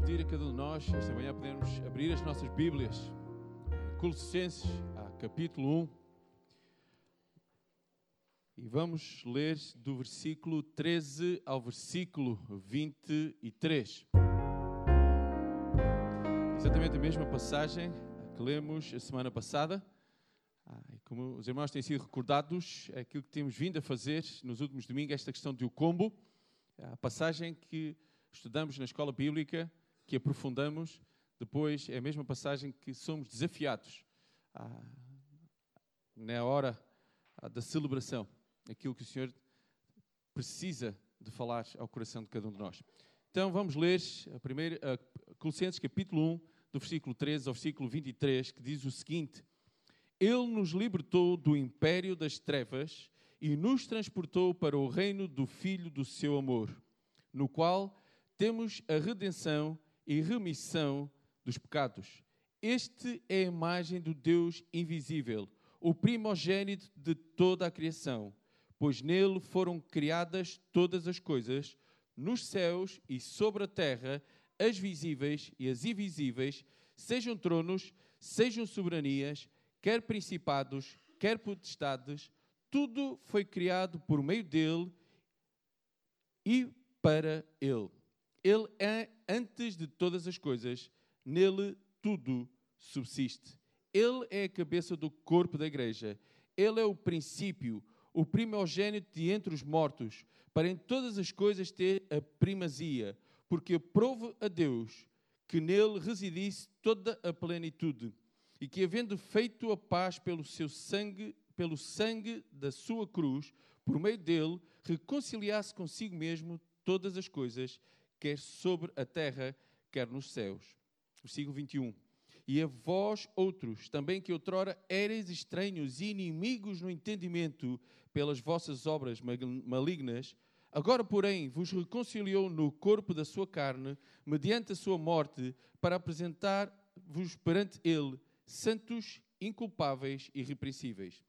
pedir a cada um de nós, esta manhã, podermos abrir as nossas Bíblias Colossenses, capítulo 1. E vamos ler do versículo 13 ao versículo 23. Exatamente a mesma passagem que lemos a semana passada. Ah, como os irmãos têm sido recordados, é aquilo que temos vindo a fazer nos últimos domingos, esta questão do combo, a passagem que estudamos na escola bíblica, que aprofundamos, depois é a mesma passagem que somos desafiados na hora da celebração, aquilo que o Senhor precisa de falar ao coração de cada um de nós. Então vamos ler a primeira, a Colossenses capítulo 1, do versículo 13 ao versículo 23, que diz o seguinte: Ele nos libertou do império das trevas e nos transportou para o reino do Filho do seu amor, no qual temos a redenção e remissão dos pecados. Este é a imagem do Deus invisível, o primogênito de toda a criação, pois nele foram criadas todas as coisas, nos céus e sobre a terra, as visíveis e as invisíveis, sejam tronos, sejam soberanias, quer principados, quer potestades, tudo foi criado por meio dele e para ele. Ele é antes de todas as coisas, nele tudo subsiste. Ele é a cabeça do corpo da igreja. Ele é o princípio, o primogênito de entre os mortos, para em todas as coisas ter a primazia, porque aprove a Deus que nele residisse toda a plenitude, e que havendo feito a paz pelo seu sangue, pelo sangue da sua cruz, por meio dele reconciliasse consigo mesmo todas as coisas, quer sobre a terra, quer nos céus. Versículo 21. E a vós outros, também que outrora erais estranhos e inimigos no entendimento pelas vossas obras malignas, agora, porém, vos reconciliou no corpo da sua carne, mediante a sua morte, para apresentar-vos perante ele santos, inculpáveis e irrepreensíveis.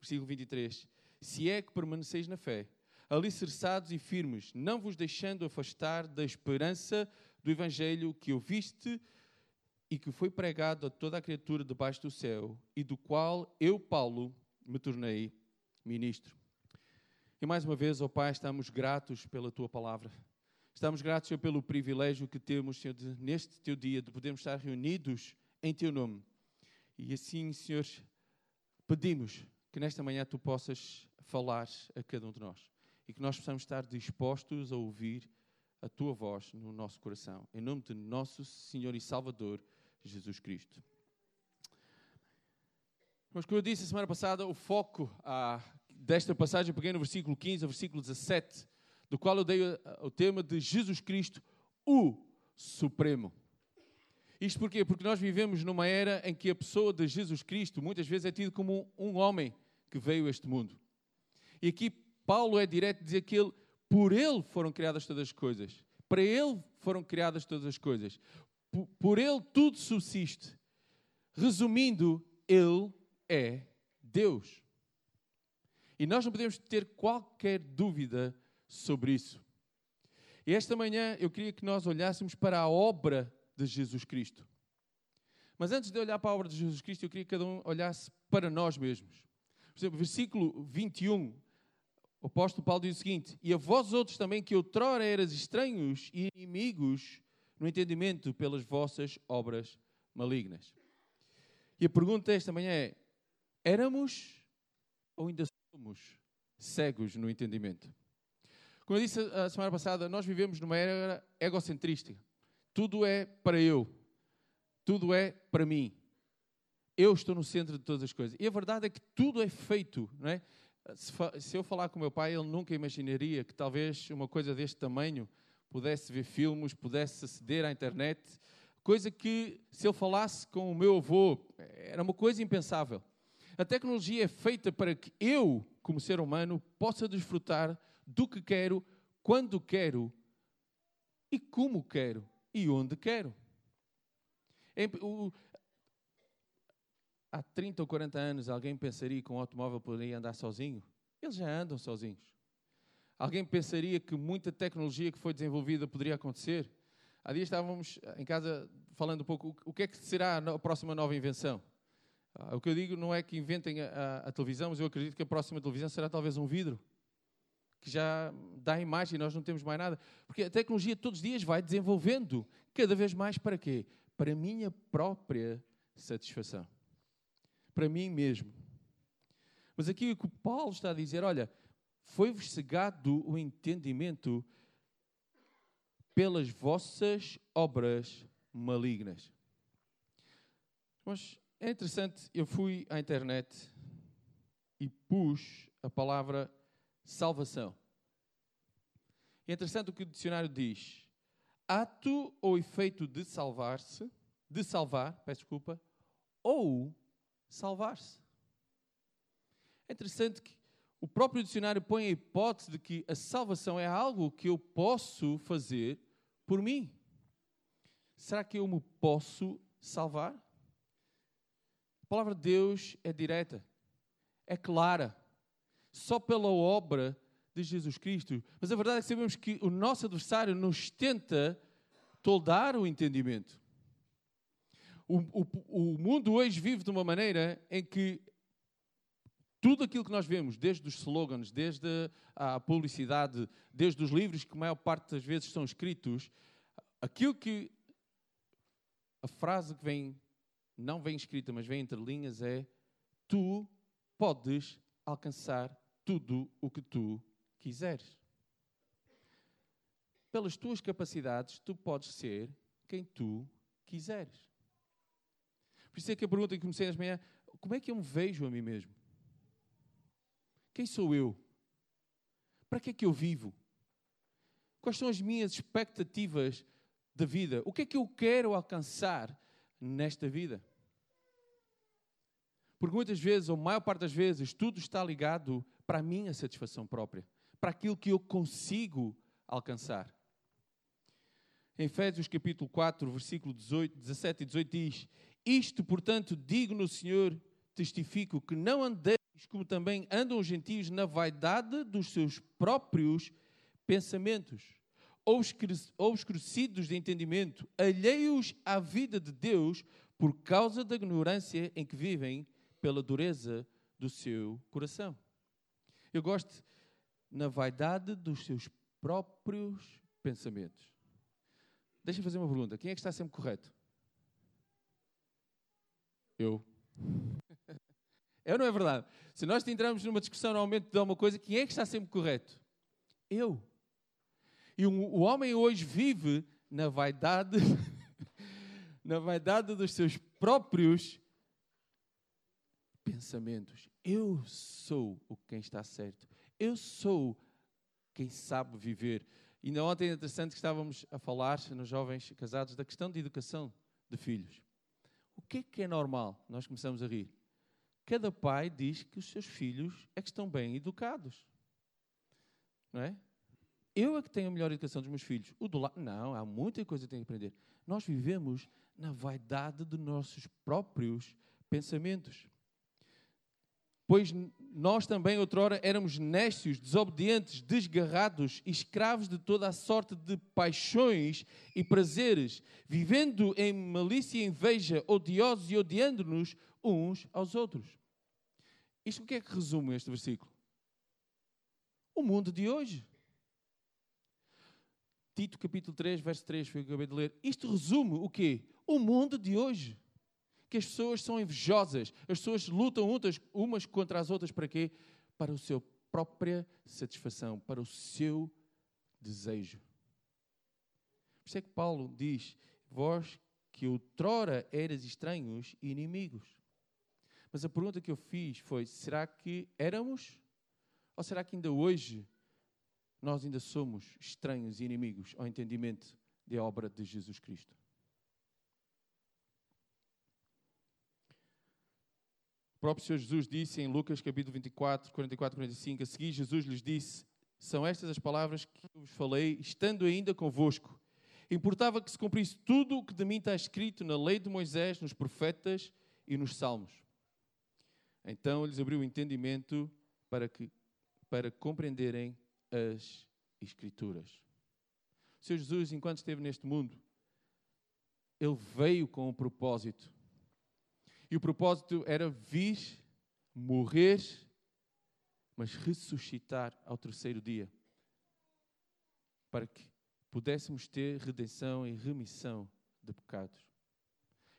Versículo 23. Se é que permaneceis na fé, alicerçados e firmes, não vos deixando afastar da esperança do Evangelho que ouviste e que foi pregado a toda a criatura debaixo do céu, e do qual eu, Paulo, me tornei ministro. E mais uma vez, ó oh Pai, estamos gratos pela tua palavra. Estamos gratos Senhor, pelo privilégio que temos, Senhor, de, neste teu dia, de podermos estar reunidos em teu nome. E assim, Senhor, pedimos que nesta manhã tu possas falar a cada um de nós e que nós possamos estar dispostos a ouvir a tua voz no nosso coração. Em nome de nosso Senhor e Salvador, Jesus Cristo. Mas como eu disse a semana passada, o foco ah, desta passagem peguei no versículo 15 ao versículo 17, do qual eu dei o tema de Jesus Cristo, o Supremo. Isto porquê? Porque nós vivemos numa era em que a pessoa de Jesus Cristo muitas vezes é tido como um homem que veio a este mundo. E aqui Paulo é direto dizer que ele, por ele foram criadas todas as coisas. Para ele foram criadas todas as coisas. Por, por ele tudo subsiste. Resumindo, ele é Deus. E nós não podemos ter qualquer dúvida sobre isso. E esta manhã eu queria que nós olhássemos para a obra de Jesus Cristo. Mas antes de olhar para a obra de Jesus Cristo, eu queria que cada um olhasse para nós mesmos. Por exemplo, versículo 21 o apóstolo Paulo diz o seguinte: E a vós outros também, que outrora eras estranhos e inimigos no entendimento pelas vossas obras malignas. E a pergunta esta manhã é: éramos ou ainda somos cegos no entendimento? Como eu disse a semana passada, nós vivemos numa era egocentrista. Tudo é para eu. Tudo é para mim. Eu estou no centro de todas as coisas. E a verdade é que tudo é feito, não é? Se, eu falar com meu pai, ele nunca imaginaria que talvez uma coisa deste tamanho pudesse ver filmes, pudesse aceder à internet, coisa que, se ele falasse com o meu avô, era uma coisa impensável. A tecnologia é feita para que eu, como ser humano, possa desfrutar do que quero, quando quero e como quero e onde quero. Há 30 ou 40 anos alguém pensaria que um automóvel poderia andar sozinho? Eles já andam sozinhos. Alguém pensaria que muita tecnologia que foi desenvolvida poderia acontecer? Há dias estávamos em casa falando um pouco o que é que será a próxima nova invenção. Ah, o que eu digo não é que inventem a, a, a, televisão, mas eu acredito que a próxima televisão será talvez um vidro, que já dá imagem e nós não temos mais nada. Porque a tecnologia todos os dias vai desenvolvendo, cada vez mais para quê? Para a minha própria satisfação. Para mim mesmo. Mas aqui o que Paulo está a dizer, olha, foi-vos cegado o entendimento pelas vossas obras malignas. Mas é interessante, eu fui à internet e pus a palavra salvação. É interessante o que o dicionário diz: ato ou efeito de salvar-se, de salvar, peço desculpa, ou salvar-se. É interessante que o próprio dicionário põe a hipótese de que a salvação é algo que eu posso fazer por mim. Será que eu me posso salvar? A palavra de Deus é direta, é clara, só pela obra de Jesus Cristo. Mas a verdade é que sabemos que o nosso adversário nos tenta toldar o entendimento. O, o, o mundo hoje vive de uma maneira em que tudo aquilo que nós vemos, desde os slogans, desde a publicidade, desde os livros que a maior parte das vezes são escritos, aquilo que a frase que vem, não vem escrita, mas vem entre linhas é: Tu podes alcançar tudo o que tu quiseres. Pelas tuas capacidades, tu podes ser quem tu quiseres. Por isso é que a pergunta que comecei esta manhã: como é que eu me vejo a mim mesmo? Quem sou eu? Para que é que eu vivo? Quais são as minhas expectativas da vida? O que é que eu quero alcançar nesta vida? Porque muitas vezes, ou maior parte das vezes, tudo está ligado para a minha satisfação própria, para aquilo que eu consigo alcançar. Em Efésios capítulo 4, versículo 18, 17 e 18 diz: Isto, portanto, digo no Senhor, testifico que não andei como também andam os gentios na vaidade dos seus próprios pensamentos, ou escurecidos de entendimento, alheios à vida de Deus por causa da ignorância em que vivem pela dureza do seu coração. Eu gosto na vaidade dos seus próprios pensamentos. Deixa-me fazer uma pergunta. Quem é que está sempre correto? Eu. É ou não é verdade? Se nós entramos numa discussão normalmente de alguma coisa, quem é que está sempre correto? Eu. E o homem hoje vive na vaidade, na vaidade dos seus próprios pensamentos. Eu sou o quem está certo. Eu sou quem sabe viver. E na ontem é interessante que estávamos a falar nos jovens casados da questão de educação de filhos. O que é que é normal? Nós começamos a rir cada pai diz que os seus filhos é que estão bem educados. Não é? Eu é que tenho a melhor educação dos meus filhos. O do lado, não, há muita coisa que tenho que aprender. Nós vivemos na vaidade dos nossos próprios pensamentos. Pois nós também, outrora, éramos nécios, desobedientes, desgarrados, escravos de toda a sorte de paixões e prazeres, vivendo em malícia e inveja, odiosos e odiando-nos uns aos outros. Isto o que é que resume este versículo? O mundo de hoje. Tito capítulo 3, verso 3, foi o que eu acabei de ler. Isto resume o quê? O mundo de hoje. Que as pessoas são invejosas, as pessoas lutam umas, contra as outras para quê? Para a sua própria satisfação, para o seu desejo. Por isso é que Paulo diz: Vós que outrora eras estranhos e inimigos. Mas a pergunta que eu fiz foi: será que éramos? Ou será que ainda hoje nós ainda somos estranhos e inimigos ao entendimento da obra de Jesus Cristo? Próprio Senhor Jesus disse em Lucas capítulo 24, 44 45, a seguir Jesus lhes disse, são estas as palavras que vos falei, estando ainda convosco. Importava que se cumprisse tudo o que de mim está escrito na lei de Moisés, nos profetas e nos salmos. Então lhes abriu o entendimento para, que, para compreenderem as Escrituras. O Senhor Jesus, enquanto esteve neste mundo, ele veio com um propósito. E o propósito era vir, morrer, mas ressuscitar ao terceiro dia. Para que pudéssemos ter redenção e remissão de pecados.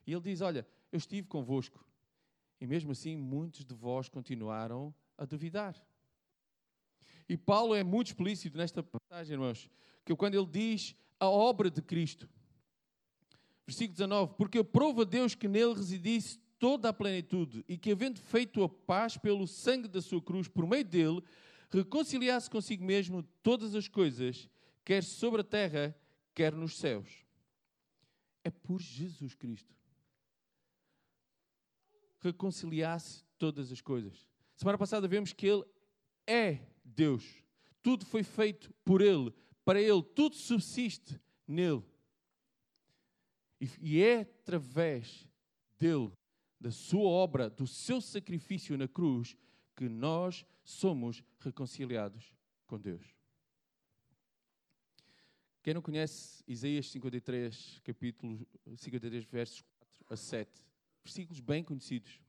E ele diz: Olha, eu estive convosco. E mesmo assim, muitos de vós continuaram a duvidar. E Paulo é muito explícito nesta passagem, irmãos, que quando ele diz a obra de Cristo, versículo 19: Porque aprova Deus que nele residisse toda a plenitude e que, havendo feito a paz pelo sangue da sua cruz, por meio dele, reconciliasse consigo mesmo todas as coisas, quer sobre a terra, quer nos céus. É por Jesus Cristo reconciliasse todas as coisas. Semana passada vemos que Ele é Deus. Tudo foi feito por Ele, para Ele, tudo subsiste nele. E é através dele, da sua obra, do seu sacrifício na cruz, que nós somos reconciliados com Deus. Quem não conhece Isaías 53, capítulo 53, versos 4 a 7, versículos bem conhecidos.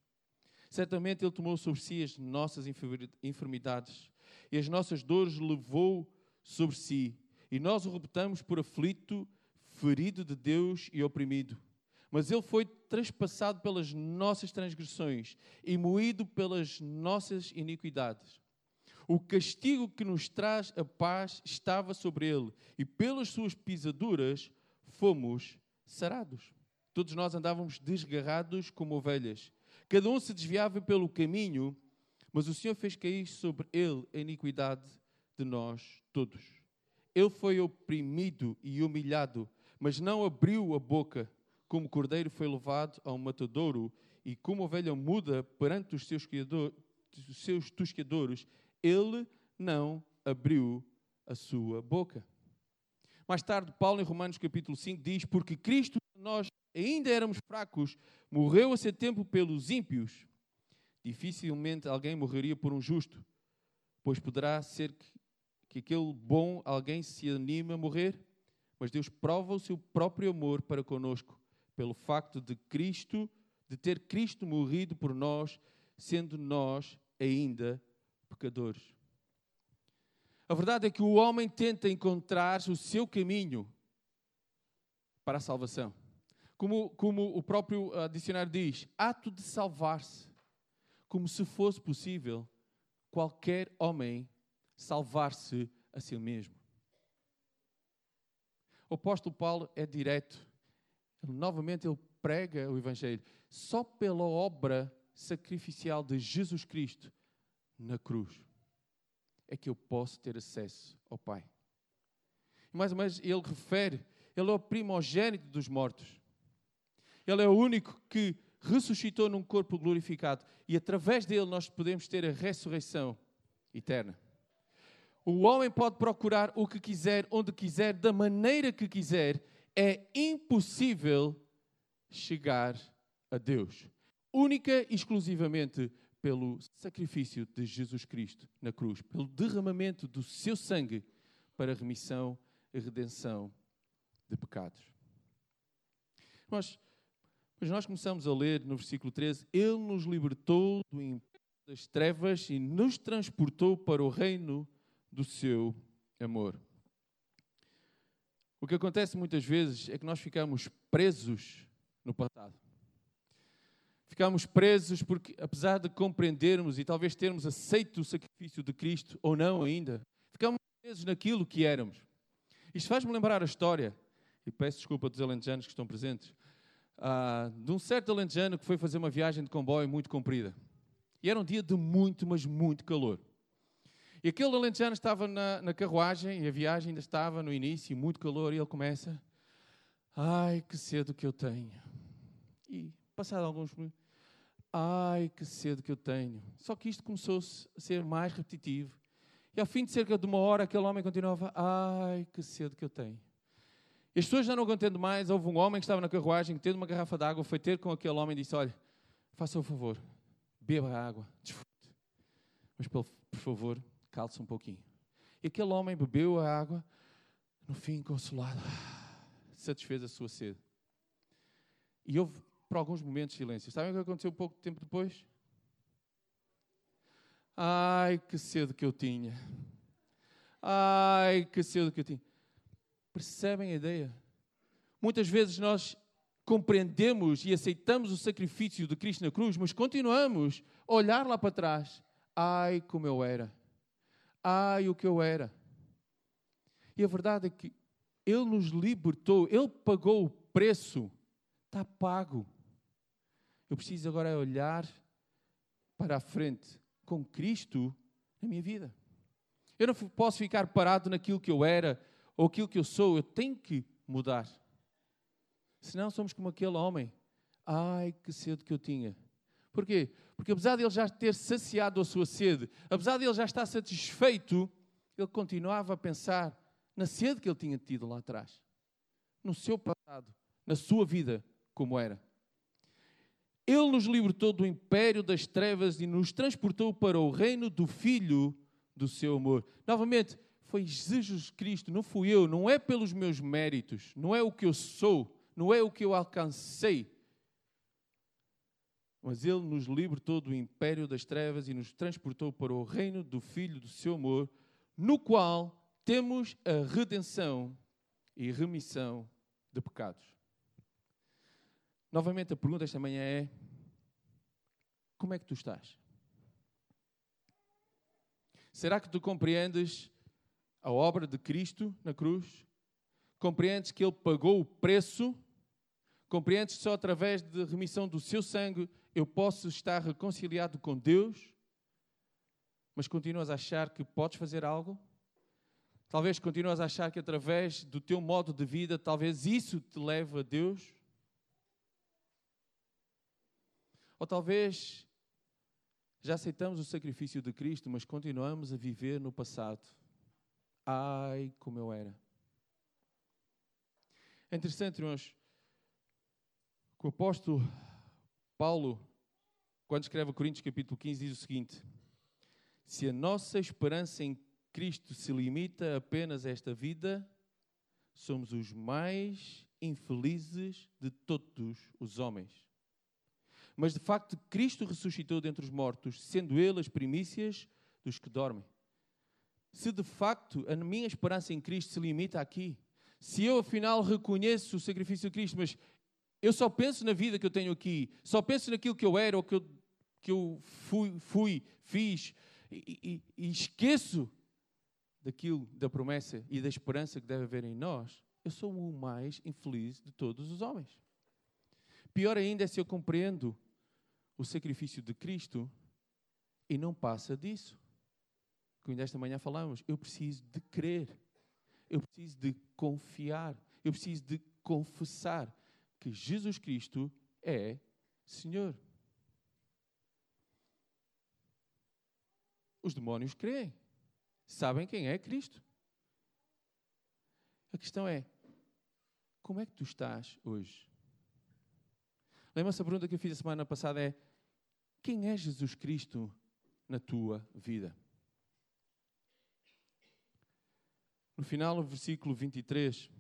Certamente Ele tomou sobre si as nossas enfermidades e as nossas dores levou sobre si. E nós o reputamos por aflito, ferido de Deus e oprimido. Mas Ele foi traspassado pelas nossas transgressões e moído pelas nossas iniquidades. O castigo que nos traz a paz estava sobre Ele, e pelas suas pisaduras fomos sarados. Todos nós andávamos desgarrados como ovelhas. Cada um se desviava pelo caminho, mas o Senhor fez cair sobre ele a iniquidade de nós todos. Ele foi oprimido e humilhado, mas não abriu a boca. Como cordeiro foi levado ao matadouro, e como ovelha muda perante os seus, os seus ele não abriu a sua boca. Mais tarde, Paulo, em Romanos capítulo 5, diz: Porque Cristo, nós ainda éramos fracos, morreu a seu tempo pelos ímpios. Dificilmente alguém morreria por um justo, pois poderá ser que, que aquele bom alguém se anime a morrer, mas Deus prova o seu próprio amor para conosco, pelo facto de Cristo, de ter Cristo morrido por nós, sendo nós ainda pecadores. A verdade é que o homem tenta encontrar o seu caminho para a salvação. Como, como o próprio uh, dicionário diz, ato de salvar-se. Como se fosse possível qualquer homem salvar-se a si mesmo. O apóstolo Paulo é direto. Novamente ele prega o Evangelho. Só pela obra sacrificial de Jesus Cristo na cruz é que eu posso ter acesso ao Pai. E mais ou menos ele refere, ele é o primogênito dos mortos. Ele é o único que ressuscitou num corpo glorificado e através dele nós podemos ter a ressurreição eterna. O homem pode procurar o que quiser, onde quiser, da maneira que quiser, é impossível chegar a Deus. Única e exclusivamente pelo sacrifício de Jesus Cristo na cruz, pelo derramamento do seu sangue para a remissão e redenção de pecados. Mas mas nós começamos a ler no versículo 13: Ele nos libertou do império das trevas e nos transportou para o reino do seu amor. O que acontece muitas vezes é que nós ficamos presos no passado. Ficamos presos porque, apesar de compreendermos e talvez termos aceito o sacrifício de Cristo ou não ainda, ficamos presos naquilo que éramos. Isto faz-me lembrar a história, e peço desculpa dos alentejanos que estão presentes, ah, de um certo alentejano que foi fazer uma viagem de comboio muito comprida. E era um dia de muito, mas muito calor. E aquele alentejano estava na, na carruagem e a viagem ainda estava no início, muito calor, e ele começa: Ai, que cedo que eu tenho. E, passado alguns minutos, Ai, que cedo que eu tenho. Só que isto começou a ser mais repetitivo. E ao fim de cerca de uma hora, aquele homem continuava: Ai, que cedo que eu tenho. E as pessoas já não aguentando mais, houve um homem que estava na carruagem, tendo uma garrafa de água, foi ter com aquele homem e disse: Olha, faça o favor, beba a água, desfrute. Mas, por favor, calce um pouquinho. E aquele homem bebeu a água, no fim, consolado, satisfez a sua sede. E houve, por alguns momentos, silêncio. Sabem o que aconteceu pouco tempo depois? Ai, que cedo que eu tinha. Ai, que cedo que eu tinha. Percebem a ideia? Muitas vezes nós compreendemos e aceitamos o sacrifício de Cristo na cruz, mas continuamos a olhar lá para trás. Ai, como eu era. Ai, o que eu era. E a verdade é que Ele nos libertou, Ele pagou o preço, está pago. Eu preciso agora olhar para a frente com Cristo na minha vida. Eu não posso ficar parado naquilo que eu era ou aquilo que eu sou, eu tenho que mudar. Senão somos como aquele homem. Ai, que sede que eu tinha. Porquê? Porque apesar de ele já ter saciado a sua sede, apesar de ele já estar satisfeito, ele continuava a pensar na sede que ele tinha tido lá atrás. No seu passado, na sua vida, como era. Ele nos libertou do império das trevas e nos transportou para o reino do Filho do seu amor. Novamente, foi Jesus Cristo, não fui eu, não é pelos meus méritos, não é o que eu sou, não é o que eu alcancei. Mas Ele nos libertou do império das trevas e nos transportou para o reino do Filho do seu amor, no qual temos a redenção e remissão de pecados. Novamente, a pergunta esta manhã é: como é que tu estás? Será que tu compreendes a obra de Cristo na cruz? Compreendes que Ele pagou o preço? Compreendes que só através de remissão do seu sangue eu posso estar reconciliado com Deus? Mas continuas a achar que podes fazer algo? Talvez continuas a achar que através do teu modo de vida, talvez isso te leve a Deus? Ou talvez já aceitamos o sacrifício de Cristo, mas continuamos a viver no passado. Ai, como eu era. É interessante, irmãos, que o apóstolo Paulo, quando escreve a Coríntios capítulo 15, diz o seguinte: Se a nossa esperança em Cristo se limita apenas a esta vida, somos os mais infelizes de todos os homens. Mas de facto, Cristo ressuscitou dentre os mortos, sendo Ele as primícias dos que dormem. Se de facto a minha esperança em Cristo se limita aqui, se eu afinal reconheço o sacrifício de Cristo, mas eu só penso na vida que eu tenho aqui, só penso naquilo que eu era ou que eu, que eu fui, fui fiz, e, e, e esqueço daquilo, da promessa e da esperança que deve haver em nós, eu sou o mais infeliz de todos os homens. Pior ainda é se eu compreendo o sacrifício de Cristo e não passa disso. Como esta manhã falamos, eu preciso de crer, eu preciso de confiar, eu preciso de confessar que Jesus Cristo é Senhor. Os demónios creem sabem quem é Cristo. A questão é: como é que tu estás hoje? Lembra-se a pergunta que eu fiz a semana passada: é quem é Jesus Cristo na tua vida? No final, no versículo 23,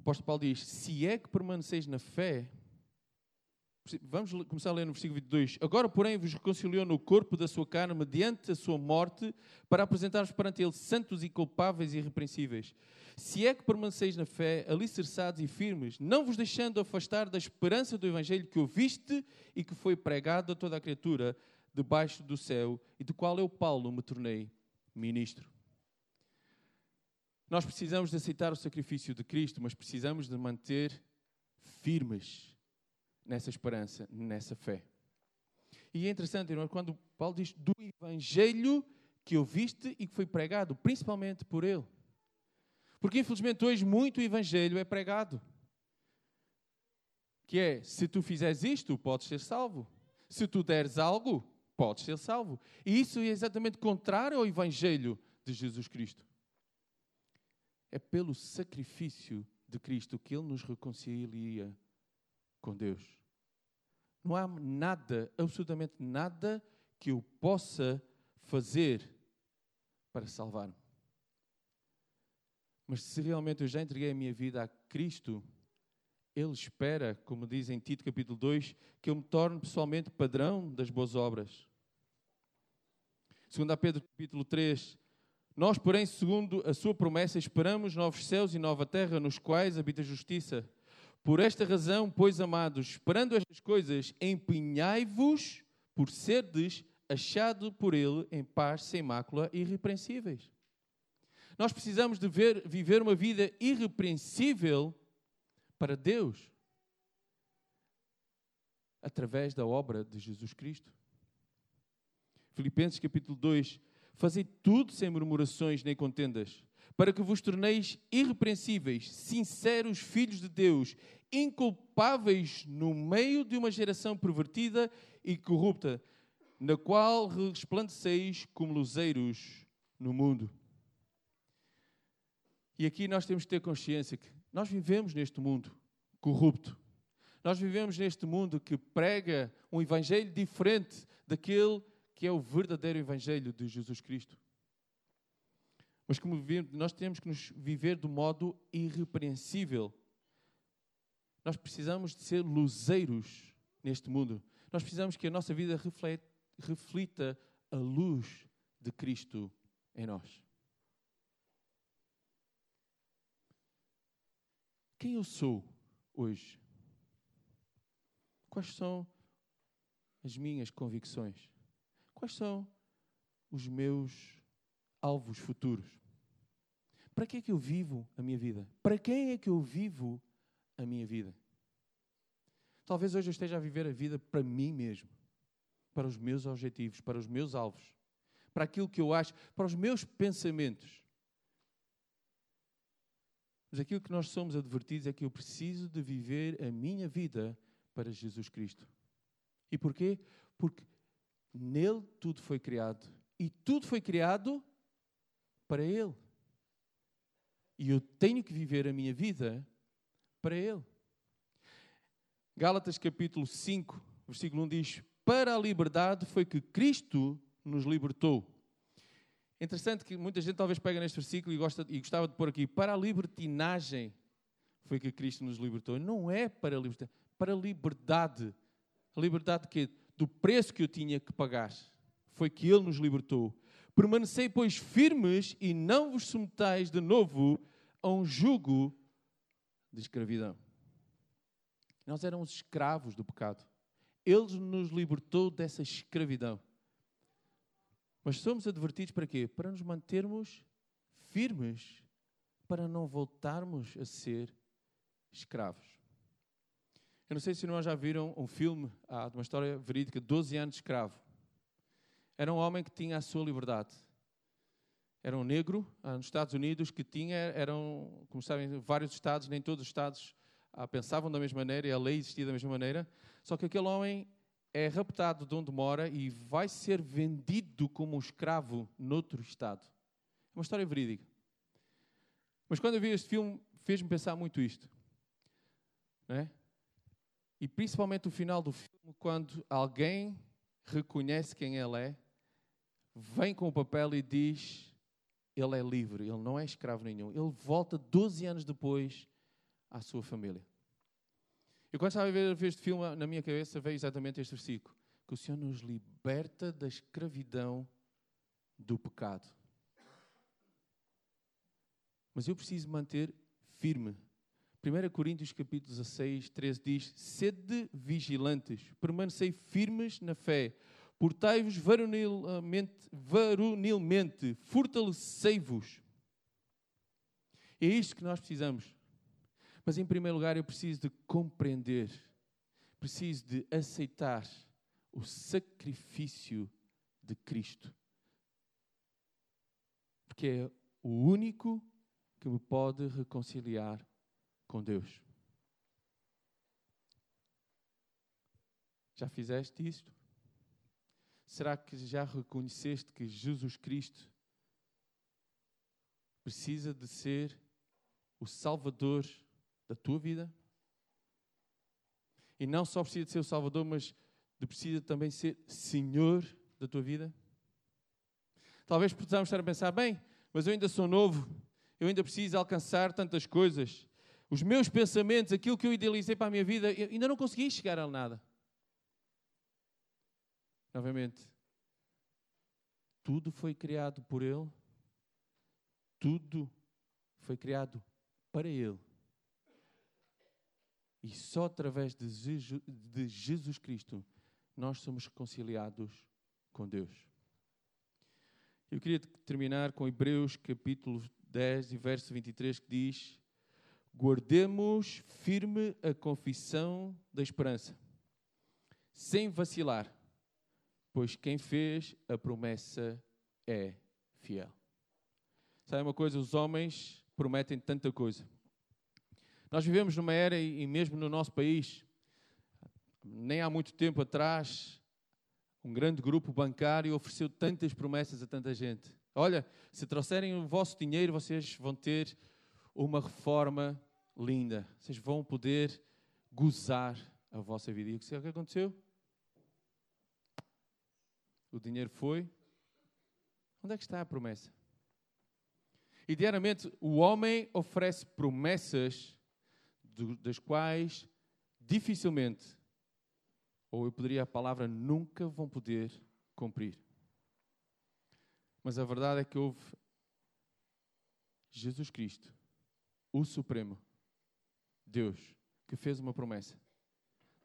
o apóstolo Paulo diz: Se é que permaneceis na fé, Vamos começar a ler no versículo 22. Agora, porém, vos reconciliou no corpo da sua carne mediante a sua morte, para apresentar-vos perante ele santos e culpáveis e irrepreensíveis. Se é que permaneceis na fé, alicerçados e firmes, não vos deixando afastar da esperança do Evangelho que ouviste e que foi pregado a toda a criatura debaixo do céu, e do qual eu, Paulo, me tornei ministro. Nós precisamos de aceitar o sacrifício de Cristo, mas precisamos de manter firmes nessa esperança, nessa fé. E é interessante, irmão, quando Paulo diz do Evangelho que ouviste e que foi pregado, principalmente por ele. Porque infelizmente hoje muito Evangelho é pregado. Que é, se tu fizeres isto, podes ser salvo. Se tu deres algo, podes ser salvo. E isso é exatamente contrário ao Evangelho de Jesus Cristo. É pelo sacrifício de Cristo que Ele nos reconcilia com Deus. Não há nada, absolutamente nada, que eu possa fazer para salvar-me. Mas se realmente eu já entreguei a minha vida a Cristo, Ele espera, como diz em Tito capítulo 2, que eu me torne pessoalmente padrão das boas obras. Segundo a Pedro capítulo 3, nós, porém, segundo a sua promessa, esperamos novos céus e nova terra nos quais habita a justiça. Por esta razão, pois, amados, esperando estas coisas, empenhai-vos por serdes achado por ele em paz, sem mácula irrepreensíveis. Nós precisamos de ver, viver uma vida irrepreensível para Deus através da obra de Jesus Cristo. Filipenses capítulo 2 Fazei tudo sem murmurações nem contendas, para que vos torneis irrepreensíveis, sinceros filhos de Deus, inculpáveis no meio de uma geração pervertida e corrupta, na qual resplandeceis como luzeiros no mundo. E aqui nós temos que ter consciência que nós vivemos neste mundo corrupto. Nós vivemos neste mundo que prega um evangelho diferente daquele que é o verdadeiro Evangelho de Jesus Cristo. Mas como nós temos que nos viver de modo irrepreensível. Nós precisamos de ser luzeiros neste mundo. Nós precisamos que a nossa vida reflita a luz de Cristo em nós. Quem eu sou hoje? Quais são as minhas convicções? Quais são os meus alvos futuros? Para que é que eu vivo a minha vida? Para quem é que eu vivo a minha vida? Talvez hoje eu esteja a viver a vida para mim mesmo, para os meus objetivos, para os meus alvos, para aquilo que eu acho, para os meus pensamentos. Mas aquilo que nós somos advertidos é que eu preciso de viver a minha vida para Jesus Cristo. E porquê? Porque Nele tudo foi criado. E tudo foi criado para Ele. E eu tenho que viver a minha vida para Ele. Gálatas capítulo 5, versículo 1 diz: Para a liberdade foi que Cristo nos libertou. Interessante que muita gente talvez pega neste versículo e, gosta, e gostava de pôr aqui: Para a libertinagem foi que Cristo nos libertou. Não é para a liberdade, para a liberdade. A liberdade que do preço que eu tinha que pagar. Foi que Ele nos libertou. Permanecei, pois, firmes e não vos submetais de novo a um jugo de escravidão. Nós éramos escravos do pecado. Ele nos libertou dessa escravidão. Mas somos advertidos para quê? Para nos mantermos firmes, para não voltarmos a ser escravos. Eu não sei se nós já viram um filme ah, de uma história verídica, 12 anos de escravo. Era um homem que tinha a sua liberdade. Era um negro ah, nos Estados Unidos que tinha, eram, como sabem, vários estados, nem todos os estados ah, pensavam da mesma maneira e a lei existia da mesma maneira. Só que aquele homem é raptado de onde mora e vai ser vendido como um escravo noutro estado. É uma história verídica. Mas quando eu vi este filme, fez-me pensar muito isto. Não é? E principalmente o final do filme, quando alguém reconhece quem ele é, vem com o papel e diz: ele é livre, ele não é escravo nenhum. Ele volta 12 anos depois à sua família. E quando estava a ver este filme, na minha cabeça veio exatamente este versículo: que o Senhor nos liberta da escravidão do pecado. Mas eu preciso manter firme 1 Coríntios capítulo 16, 13 diz: Sede vigilantes, permanecei firmes na fé, portai-vos varonilmente, varonilmente fortalecei-vos. É isto que nós precisamos. Mas em primeiro lugar eu preciso de compreender, preciso de aceitar o sacrifício de Cristo. Porque é o único que me pode reconciliar com Deus. Já fizeste isto? Será que já reconheceste que Jesus Cristo precisa de ser o Salvador da tua vida? E não só precisa de ser o Salvador, mas precisa também ser Senhor da tua vida? Talvez possamos estar a pensar, bem, mas eu ainda sou novo, eu ainda preciso alcançar tantas coisas os meus pensamentos, aquilo que eu idealizei para a minha vida, ainda não consegui chegar a nada. Novamente, tudo foi criado por Ele, tudo foi criado para Ele. E só através de Jesus Cristo nós somos reconciliados com Deus. Eu queria terminar com Hebreus capítulo 10 e verso 23 que diz: Guardemos firme a confissão da esperança, sem vacilar, pois quem fez a promessa é fiel. Sabe uma coisa? Os homens prometem tanta coisa. Nós vivemos numa era, e mesmo no nosso país, nem há muito tempo atrás, um grande grupo bancário ofereceu tantas promessas a tanta gente. Olha, se trouxerem o vosso dinheiro, vocês vão ter uma reforma linda. Vocês vão poder gozar a vossa vida. E o que aconteceu? O dinheiro foi. Onde é que está a promessa? E diariamente o homem oferece promessas das quais dificilmente, ou eu poderia a palavra nunca, vão poder cumprir. Mas a verdade é que houve Jesus Cristo, o Supremo, Deus, que fez uma promessa,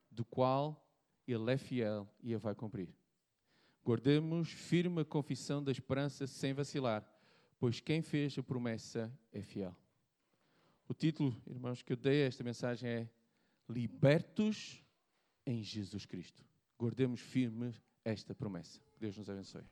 do qual Ele é fiel e a vai cumprir. Guardemos firme a confissão da esperança sem vacilar, pois quem fez a promessa é fiel. O título, irmãos, que eu dei a esta mensagem é Libertos em Jesus Cristo. Guardemos firme esta promessa. Deus nos abençoe.